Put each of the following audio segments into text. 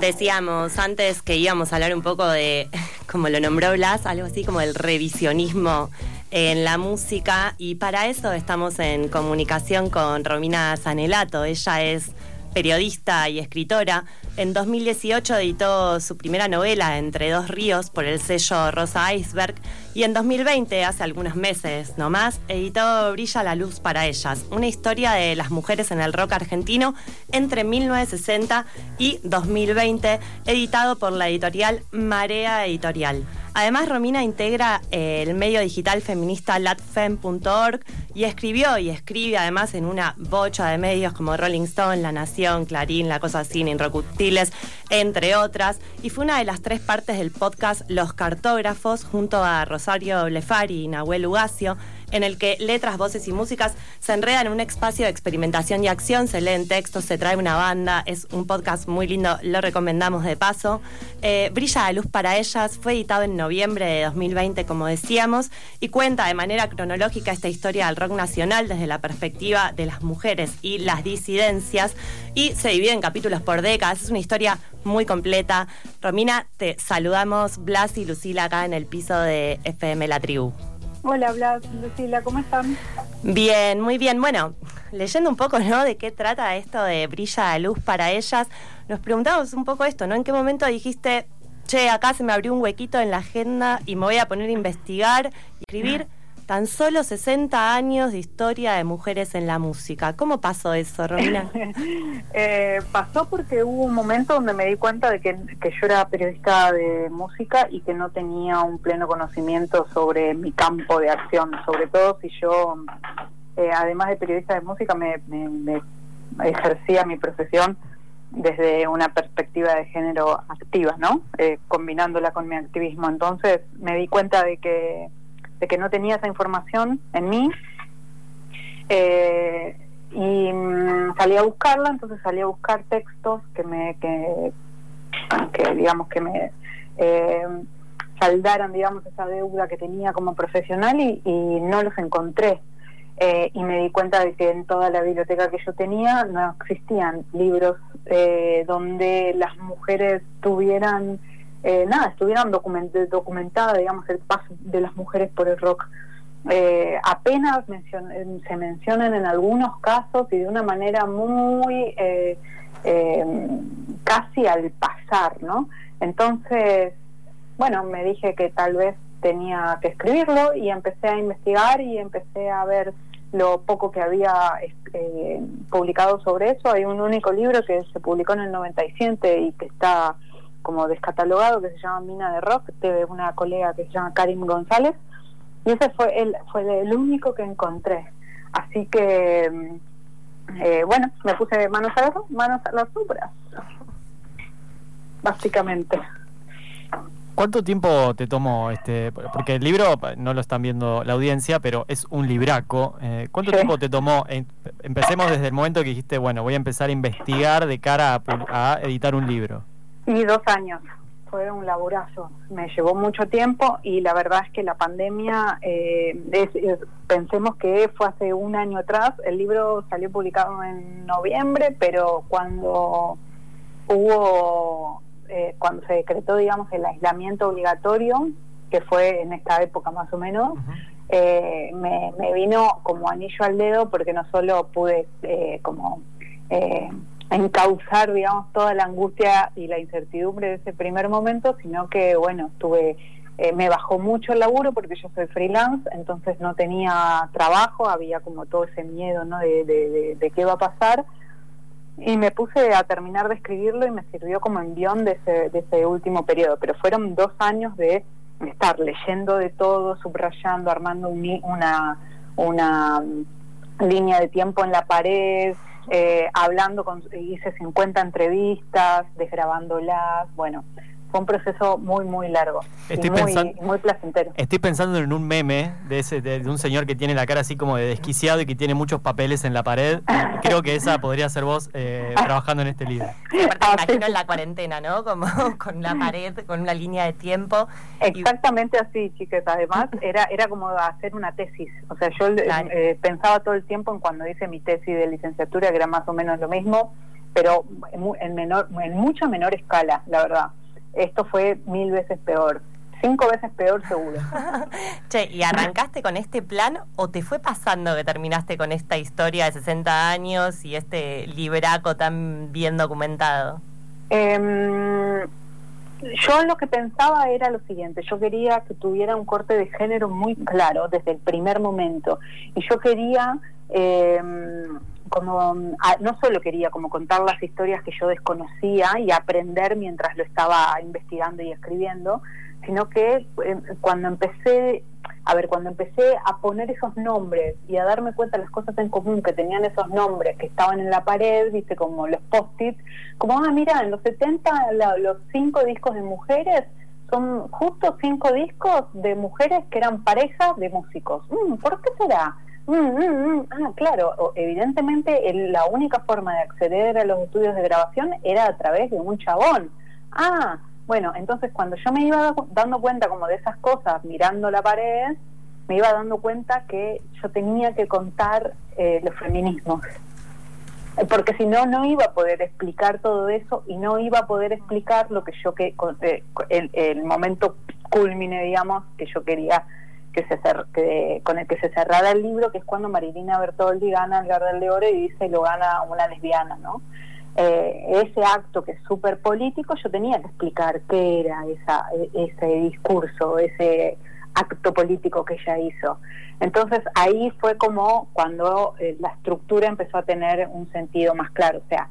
Decíamos antes que íbamos a hablar un poco de, como lo nombró Blas, algo así como el revisionismo en la música y para eso estamos en comunicación con Romina Sanelato. Ella es periodista y escritora. En 2018 editó su primera novela, Entre dos ríos, por el sello Rosa Iceberg. Y en 2020, hace algunos meses nomás, editó Brilla la luz para ellas, una historia de las mujeres en el rock argentino entre 1960 y 2020, editado por la editorial Marea Editorial. Además, Romina integra eh, el medio digital feminista latfem.org y escribió y escribe además en una bocha de medios como Rolling Stone, La Nación, Clarín, La Cosa Sin, Inrocutiles, entre otras. Y fue una de las tres partes del podcast Los Cartógrafos junto a Rosario Blefari y Nahuel Ugacio en el que letras, voces y músicas se enredan en un espacio de experimentación y acción, se leen textos, se trae una banda, es un podcast muy lindo, lo recomendamos de paso. Eh, Brilla la luz para ellas, fue editado en noviembre de 2020, como decíamos, y cuenta de manera cronológica esta historia del rock nacional desde la perspectiva de las mujeres y las disidencias, y se divide en capítulos por décadas, es una historia muy completa. Romina, te saludamos, Blas y Lucila acá en el piso de FM La Tribu. Hola, Blas, Lucila, ¿cómo están? Bien, muy bien. Bueno, leyendo un poco, ¿no? De qué trata esto de brilla la luz para ellas, nos preguntamos un poco esto, ¿no? ¿En qué momento dijiste, che, acá se me abrió un huequito en la agenda y me voy a poner a investigar y escribir? Tan solo 60 años de historia de mujeres en la música. ¿Cómo pasó eso, Romina? eh, pasó porque hubo un momento donde me di cuenta de que, yo era periodista de música y que no tenía un pleno conocimiento sobre mi campo de acción, sobre todo si yo, eh, además de periodista de música, me, me, ejercía mi profesión desde una perspectiva de género activa, ¿no? Eh, combinándola con mi activismo. Entonces me di cuenta de que de que no tenía esa información en mí. Eh, y mm, salí a buscarla, entonces salí a buscar textos que me, que, que digamos, que me eh, saldaran, digamos, esa deuda que tenía como profesional y, no los encontré. Eh, y me di cuenta de que en toda la biblioteca que yo tenía no existían libros donde las mujeres tuvieran eh, nada, estuvieran document documentadas, digamos, el paso de las mujeres por el rock. Eh, apenas se mencionan en algunos casos y de una manera muy eh, casi al pasar, ¿no? Entonces, bueno, me dije que tal vez tenía que escribirlo y empecé a investigar y empecé a ver lo poco que había publicado sobre eso. Hay un único libro que se publicó en el 97 y que está como descatalogado que se llama Mina de Rock, de una colega que se llama Karim González, y ese fue el, fue el único que encontré. Así que, mm, eh, bueno, me puse manos a las, manos a las obras, básicamente. ¿Cuánto tiempo te tomó este? Porque el libro no lo están viendo la audiencia, pero es un libraco. Eh, ¿Cuánto tiempo te tomó? Empecemos desde el momento que dijiste, bueno, voy a empezar a investigar de cara a editar un libro. Y dos años, fue un laburazo, me llevó mucho tiempo y la verdad es que la pandemia, eh, pensemos que fue hace un año atrás, el libro salió publicado en noviembre, pero cuando hubo, eh, cuando se decretó, digamos, el aislamiento obligatorio, que fue en esta época más o menos, eh, me, me, vino como anillo al dedo porque no solo pude como encauzar, digamos, toda la angustia y la incertidumbre de ese primer momento, sino que, bueno, tuve, eh, me bajó mucho el laburo porque yo soy freelance, entonces no tenía trabajo, había como todo ese miedo, ¿no? De, de, qué va a pasar. Y me puse a terminar de escribirlo y me sirvió como envión de ese, de ese último periodo, pero fueron dos años de estar leyendo de todo, subrayando, armando una, una línea de tiempo en la pared, eh, hablando con, hice 50 entrevistas, desgrabándolas, bueno, fue un proceso muy, muy largo. Estoy muy, pensando, muy placentero. Estoy pensando en un meme de, ese, de, un señor que tiene la cara así como de desquiciado y que tiene muchos papeles en la pared. Creo que esa podría ser vos eh, trabajando en este libro. aparte me imagino en la cuarentena, ¿no? Como con la pared, con una línea de tiempo. Exactamente así, chicas. Además, era, era como hacer una tesis. O sea, yo eh, pensaba todo el tiempo en cuando hice mi tesis de licenciatura, que era más o menos lo mismo pero en, menor, en mucha menor escala, la verdad. Esto fue mil veces peor cinco veces peor seguro. che, ¿y arrancaste con este plan o te fue pasando que terminaste con esta historia de 60 años y este libraco tan bien documentado? Em, yo lo que pensaba era lo siguiente, yo quería que tuviera un corte de género muy claro desde el primer momento y yo quería em, como no solo quería como contar las historias que yo desconocía y aprender mientras lo estaba investigando y escribiendo, sino que eh, cuando empecé, a ver, cuando empecé a poner esos nombres y a darme cuenta de las cosas en común que tenían esos nombres que estaban en la pared, viste, como los post-its, como, ah, mira, en los 70 los cinco discos de mujeres son justo cinco discos de mujeres que eran parejas de músicos. Mm, ¿Por qué será? Mm, mm, ah, claro, evidentemente la única forma de acceder a los estudios de grabación era a través de un chabón. Ah, bueno, entonces cuando yo me iba dando cuenta como de esas cosas, mirando la pared, me iba dando cuenta que yo tenía que contar eh, los feminismos. Porque si no, no iba a poder explicar todo eso y no iba a poder explicar lo que yo, que eh, el, el momento culmine, digamos, que yo quería que se que, con el que se cerrara el libro, que es cuando Marilina Bertoldi gana el Gardel de Oro y dice lo gana una lesbiana, ¿no? Eh, ese acto que es súper político, yo tenía que explicar qué era esa, ese discurso, ese acto político que ella hizo. Entonces ahí fue como cuando eh, la estructura empezó a tener un sentido más claro. O sea,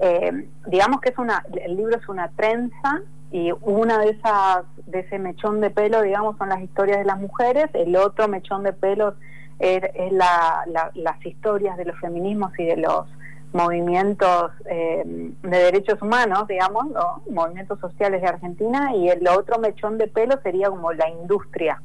eh, digamos que es una, el libro es una trenza y una de esas, de ese mechón de pelo, digamos, son las historias de las mujeres, el otro mechón de pelo es, las historias de los feminismos y de los movimientos eh, de derechos humanos, digamos, movimientos sociales de Argentina, y el otro mechón de pelo sería como la industria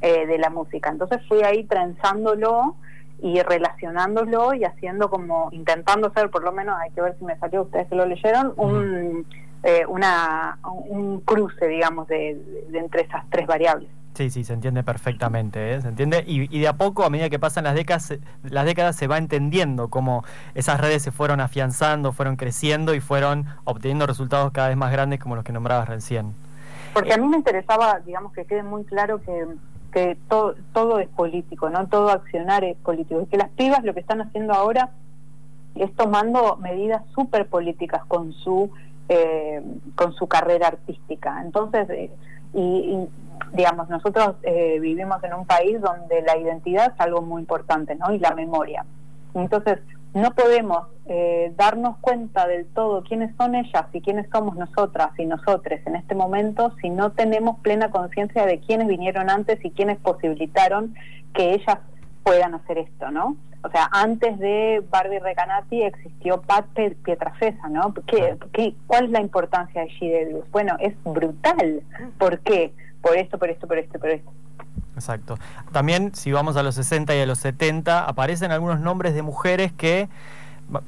eh, de la música. Entonces fui ahí trenzándolo y relacionándolo y haciendo como, intentando hacer, por lo menos, hay que ver si me salió, ustedes que lo leyeron, un, eh, una, un cruce, digamos, de entre esas tres variables. Sí, sí, se entiende perfectamente, ¿eh? se entiende y, de a poco, a medida que pasan las décadas, las décadas se va entendiendo cómo esas redes se fueron afianzando, fueron creciendo y fueron obteniendo resultados cada vez más grandes como los que nombrabas recién. Porque a mí me interesaba, digamos, que quede muy claro que, que todo, todo es político, no todo accionar es político, y que las pibas lo que están haciendo ahora es tomando medidas súper políticas con su eh, con su carrera artística. Entonces, eh, y, digamos, nosotros eh, vivimos en un país donde la identidad es algo muy importante, ¿no? Y la memoria. Entonces, no podemos eh, darnos cuenta del todo quiénes son ellas y quiénes somos nosotras y nosotres en este momento si no tenemos plena conciencia de quiénes vinieron antes y quiénes posibilitaron que ellas puedan hacer esto, ¿no? O sea, antes de Barbie Recanati existió Pat Pietrafesa, ¿no? ¿Qué, qué, cuál es la importancia de Gidelius? Bueno, es brutal. ¿Por qué? por esto, por esto, por esto, por esto. Exacto. También, si vamos a los 60 y a los 70, aparecen algunos nombres de mujeres que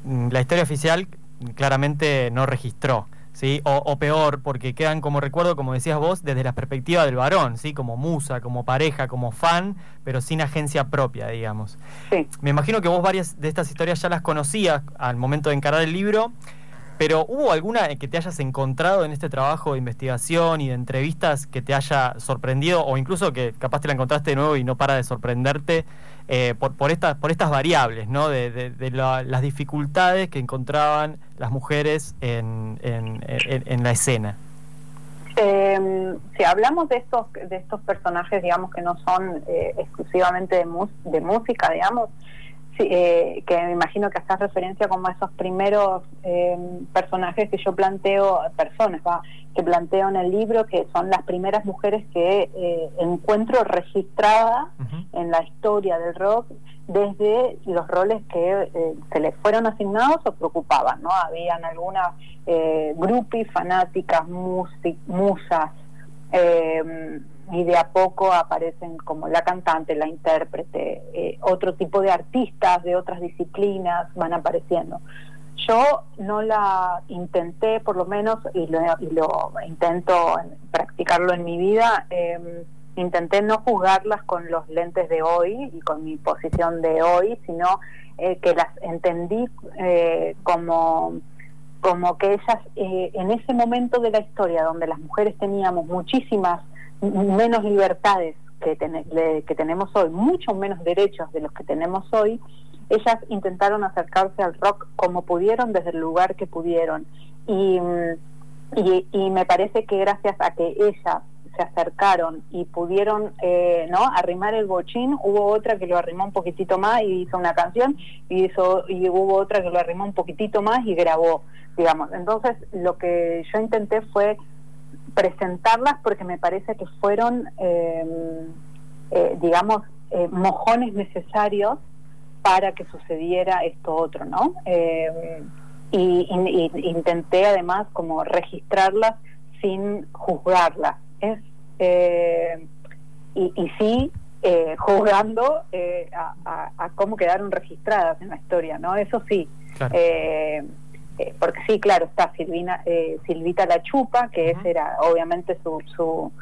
mm, la historia oficial claramente no registró. ¿Sí? O, peor, porque quedan como recuerdo, como decías vos, desde la perspectiva del varón, ¿sí? como musa, como pareja, como fan, pero sin agencia propia, digamos. Sí. Me imagino que vos varias de estas historias ya las conocías al momento de encarar el libro, pero ¿hubo alguna que te hayas encontrado en este trabajo de investigación y de entrevistas que te haya sorprendido o incluso que capaz te la encontraste de nuevo y no para de sorprenderte eh, por, por, estas, por estas variables, ¿no? de, las dificultades que encontraban las mujeres en, en, la escena? Eh, si hablamos de estos, de estos personajes, digamos, que no son eh, exclusivamente de, de música, digamos, eh, que me imagino que haces referencia como a esos primeros eh, personajes que yo planteo, personas que planteo en el libro, que son las primeras mujeres que eh, encuentro registradas en la historia del rock desde los roles que se les fueron asignados o preocupaban, ¿no? Habían algunas eh, groupies, fanáticas, musas, eh, y de a poco aparecen como la cantante, la intérprete, eh, otro tipo de artistas de otras disciplinas van apareciendo. Yo no la intenté, por lo menos, y lo, y lo intento practicarlo en mi vida, em, intenté no juzgarlas con los lentes de hoy y con mi posición de hoy, sino eh, que las entendí eh, como como que ellas en ese momento de la historia donde las mujeres teníamos muchísimas menos libertades que, que tenemos hoy, muchos menos derechos de los que tenemos hoy, ellas intentaron acercarse al rock como pudieron desde el lugar que pudieron. Y, y, y me parece que gracias a que ellas se acercaron y pudieron eh, no arrimar el bochín hubo otra que lo arrimó un poquitito más y hizo una canción y hizo y hubo otra que lo arrimó un poquitito más y grabó digamos. Entonces lo que yo intenté fue presentarlas porque me parece que fueron em, eh, digamos eh, mojones necesarios para que sucediera esto otro no em, y, intenté además como registrarlas sin juzgarlas es eh, y, y, sí eh, jugando eh, a, cómo quedaron registradas en la historia, ¿no? Eso sí. Eh, porque sí, claro, está Silvina, Silvita La Chupa, que ese era obviamente su, su,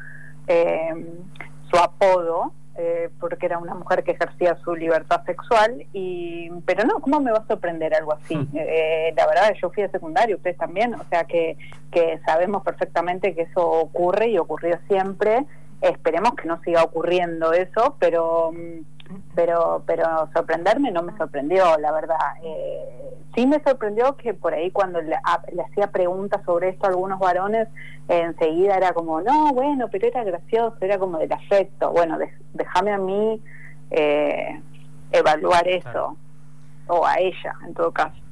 su apodo, eh, porque era una mujer que ejercía su libertad sexual, y pero no, ¿cómo me va a sorprender algo así? Eh, la verdad, yo fui a secundario, ustedes también, o sea que, que sabemos perfectamente que eso ocurre y ocurrió siempre. Esperemos que no siga ocurriendo eso, pero pero pero sorprenderme no me sorprendió, la verdad. Eh, sí me sorprendió que por ahí cuando le, hacía preguntas sobre esto a algunos varones, enseguida era como, no, bueno, pero era gracioso, era como del afecto. Bueno, déjame a mí eh, evaluar eso, o a ella en todo caso.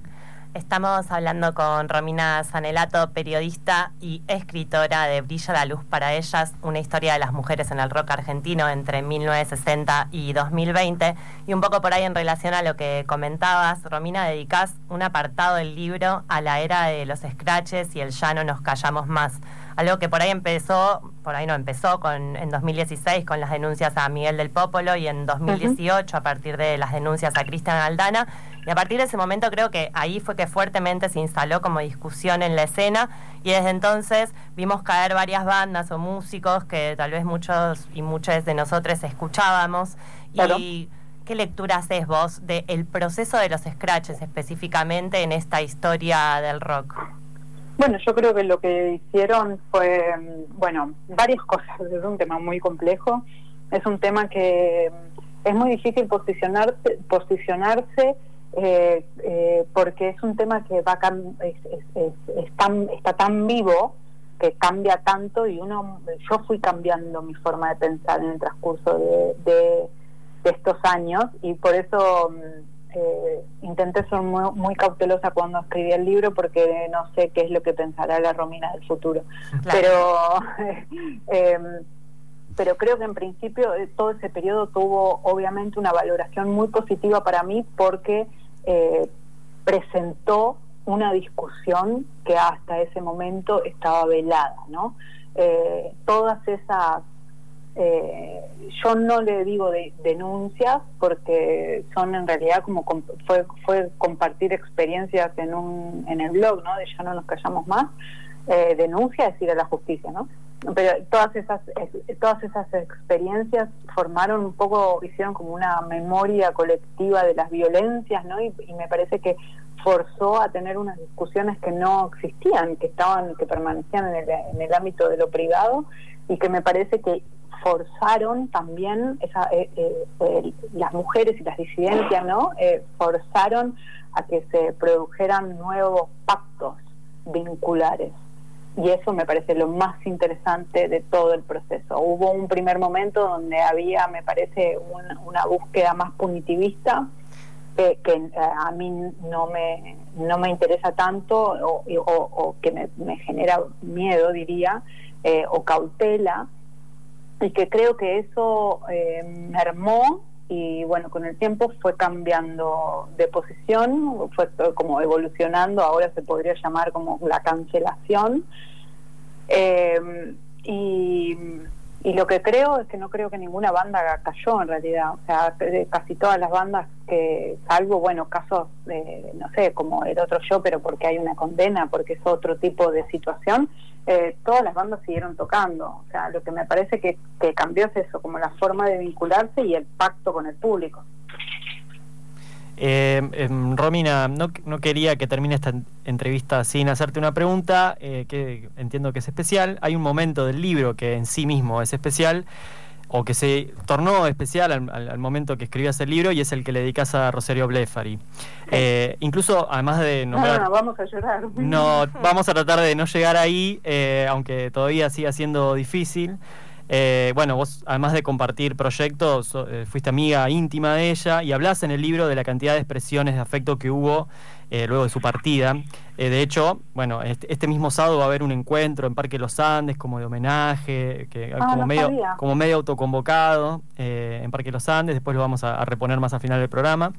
Estamos hablando con Romina Sanelato, periodista y escritora de Brilla la Luz para Ellas, una historia de las mujeres en el rock argentino entre 1960 y 2020. Y un poco por ahí en relación a lo que comentabas, Romina, dedicás un apartado del libro a la era de los scratches y el ya no nos callamos más. Algo que por ahí empezó, por ahí no empezó, con, en 2016 con las denuncias a Miguel del Popolo y en 2018 a partir de las denuncias a Cristian Aldana y a partir de ese momento creo que ahí fue que fuertemente se instaló como discusión en la escena y desde entonces vimos caer varias bandas o músicos que tal vez muchos y muchas de nosotros escuchábamos. Y ¿qué lectura haces vos del proceso de los scratches específicamente en esta historia del rock? Bueno, yo creo que lo que hicieron fue, bueno, varias cosas. Es un tema muy complejo. Es un tema que es muy difícil posicionarse, posicionarse eh, eh, porque es un tema que va es, está tan vivo que cambia tanto y uno yo fui cambiando mi forma de pensar en el transcurso de, estos años y por eso mm, eh, intenté ser muy, cautelosa cuando escribí el libro porque no sé qué es lo que pensará la Romina del futuro pero em, pero creo que en principio todo ese periodo tuvo obviamente una valoración muy positiva para mí porque eh, presentó una discusión que hasta ese momento estaba velada, ¿no? Eh, todas esas, eh, yo no le digo de, denuncias porque son en realidad como fue, fue compartir experiencias en un en el blog, ¿no? De ya no nos callamos más, eh, denuncia es ir a la justicia, ¿no? pero todas esas todas esas experiencias formaron un poco hicieron como una memoria colectiva de las violencias no y, me parece que forzó a tener unas discusiones que no existían que estaban que permanecían en el, en el ámbito de lo privado y que me parece que forzaron también esa, eh, eh, las mujeres y las disidencias no eh, forzaron a que se produjeran nuevos pactos vinculares y eso me parece lo más interesante de todo el proceso. Hubo un primer momento donde había, me parece, una búsqueda más punitivista que, a mí no me, no me interesa tanto o, que me, genera miedo, diría, o cautela, y que creo que eso eh, mermó y bueno, con el tiempo fue cambiando de posición, fue como evolucionando, ahora se podría llamar como la cancelación. Eh, y, lo que creo es que no creo que ninguna banda cayó en realidad, o sea, casi todas las bandas que, salvo, bueno, casos, de, no sé, como el otro show, pero porque hay una condena, porque es otro tipo de situación, eh, todas las bandas siguieron tocando. O sea, lo que me parece que, que cambió es eso, como la forma de vincularse y el pacto con el público. Eh, em, Romina, no, no, quería que termine esta entrevista sin hacerte una pregunta, eh, que entiendo que es especial. Hay un momento del libro que en sí mismo es especial, o que se tornó especial al, momento que escribías el libro, y es el que le dedicas a Rosario Blefari. Eh, incluso, además de nombrar... No, vamos a llorar. No, vamos a tratar de no llegar ahí, aunque todavía siga siendo difícil. Eh, bueno, vos además de compartir proyectos, eh, fuiste amiga íntima de ella y hablas en el libro de la cantidad de expresiones de afecto que hubo eh, luego de su partida. de hecho, bueno, este, este, mismo sábado va a haber un encuentro en Parque Los Andes como de homenaje, que, ah, como, medio, como medio autoconvocado en Parque Los Andes, después lo vamos a, reponer más al final del programa.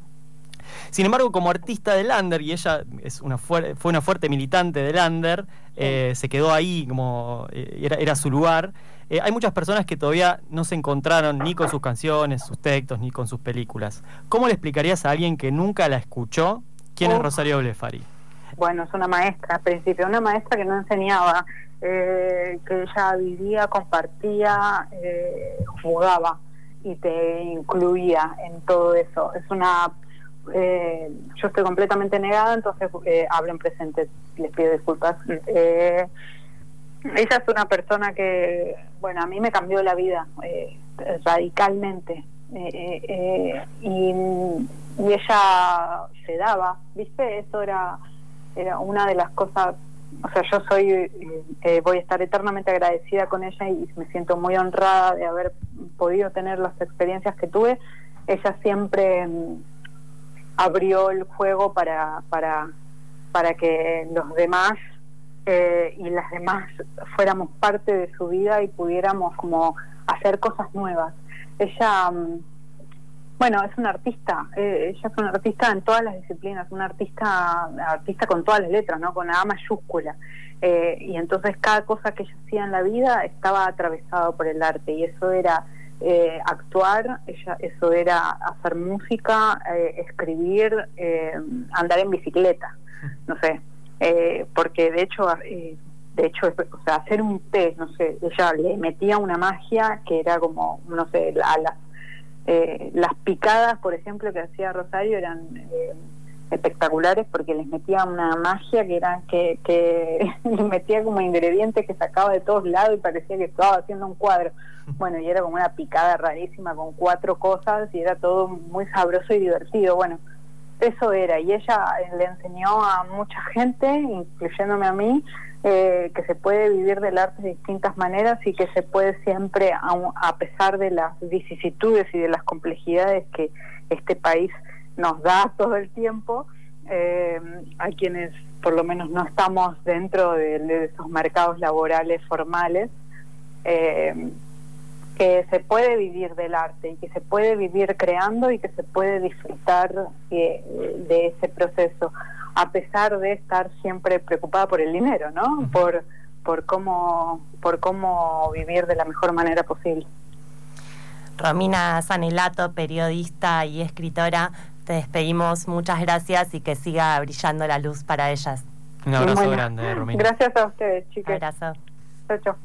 Sin embargo, como artista de Lander, y ella es una fue una fuerte militante de Lander, se quedó ahí como era, era su lugar. Eh, hay muchas personas que todavía no se encontraron ni con sus canciones, sus textos, ni con sus películas. ¿Cómo le explicarías a alguien que nunca la escuchó quién es Rosario Blefari? Bueno, es una maestra, al principio, una maestra que no enseñaba, eh, que ella vivía, compartía, eh, jugaba y te incluía en todo eso. Es una yo estoy completamente negada, entonces hablo en presente, les pido disculpas. Eh, ella es una persona que, bueno, a mí me cambió la vida eh, radicalmente. Eh, eh, y, ella se daba, ¿viste? Eso era, era una de las cosas, o sea, yo soy, voy a estar eternamente agradecida con ella y me siento muy honrada de haber podido tener las experiencias que tuve. Ella siempre mm, abrió el juego para, para, para que los demás eh, y las demás fuéramos parte de su vida y pudiéramos como hacer cosas nuevas. Ella, mm, bueno, es una artista, eh, ella es una artista en todas las disciplinas, una artista, artista con todas las letras, ¿no? Con A mayúscula. Eh, y entonces cada cosa que ella hacía en la vida estaba atravesado por el arte y eso era actuar, ella, eso era hacer música, escribir, andar en bicicleta, no sé, eh, porque de hecho, eh, de hecho, o sea, hacer un té, no sé, ella le metía una magia que era como, no sé, las, eh, las picadas, por ejemplo, que hacía Rosario eran espectaculares porque les metía una magia que era que, que les metía como ingredientes que sacaba de todos lados y parecía que estaba haciendo un cuadro. Bueno, y era como una picada rarísima con cuatro cosas y era todo muy sabroso y divertido. Bueno, eso era, y ella le enseñó a mucha gente, incluyéndome a mí, eh, que se puede vivir del arte de distintas maneras y que se puede siempre, a, pesar de las vicisitudes y de las complejidades que este país nos da todo el tiempo, eh, a quienes por lo menos no estamos dentro de, esos mercados laborales formales, eh, que se puede vivir del arte y que se puede vivir creando y que se puede disfrutar eh, de ese proceso a pesar de estar siempre preocupada por el dinero, ¿no? Por por cómo por cómo vivir de la mejor manera posible. Romina Sanelato, periodista y escritora, te despedimos. Muchas gracias y que siga brillando la luz para ellas. Un abrazo grande, Romina. Gracias a ustedes, chicas. Un abrazo. Chao, chao.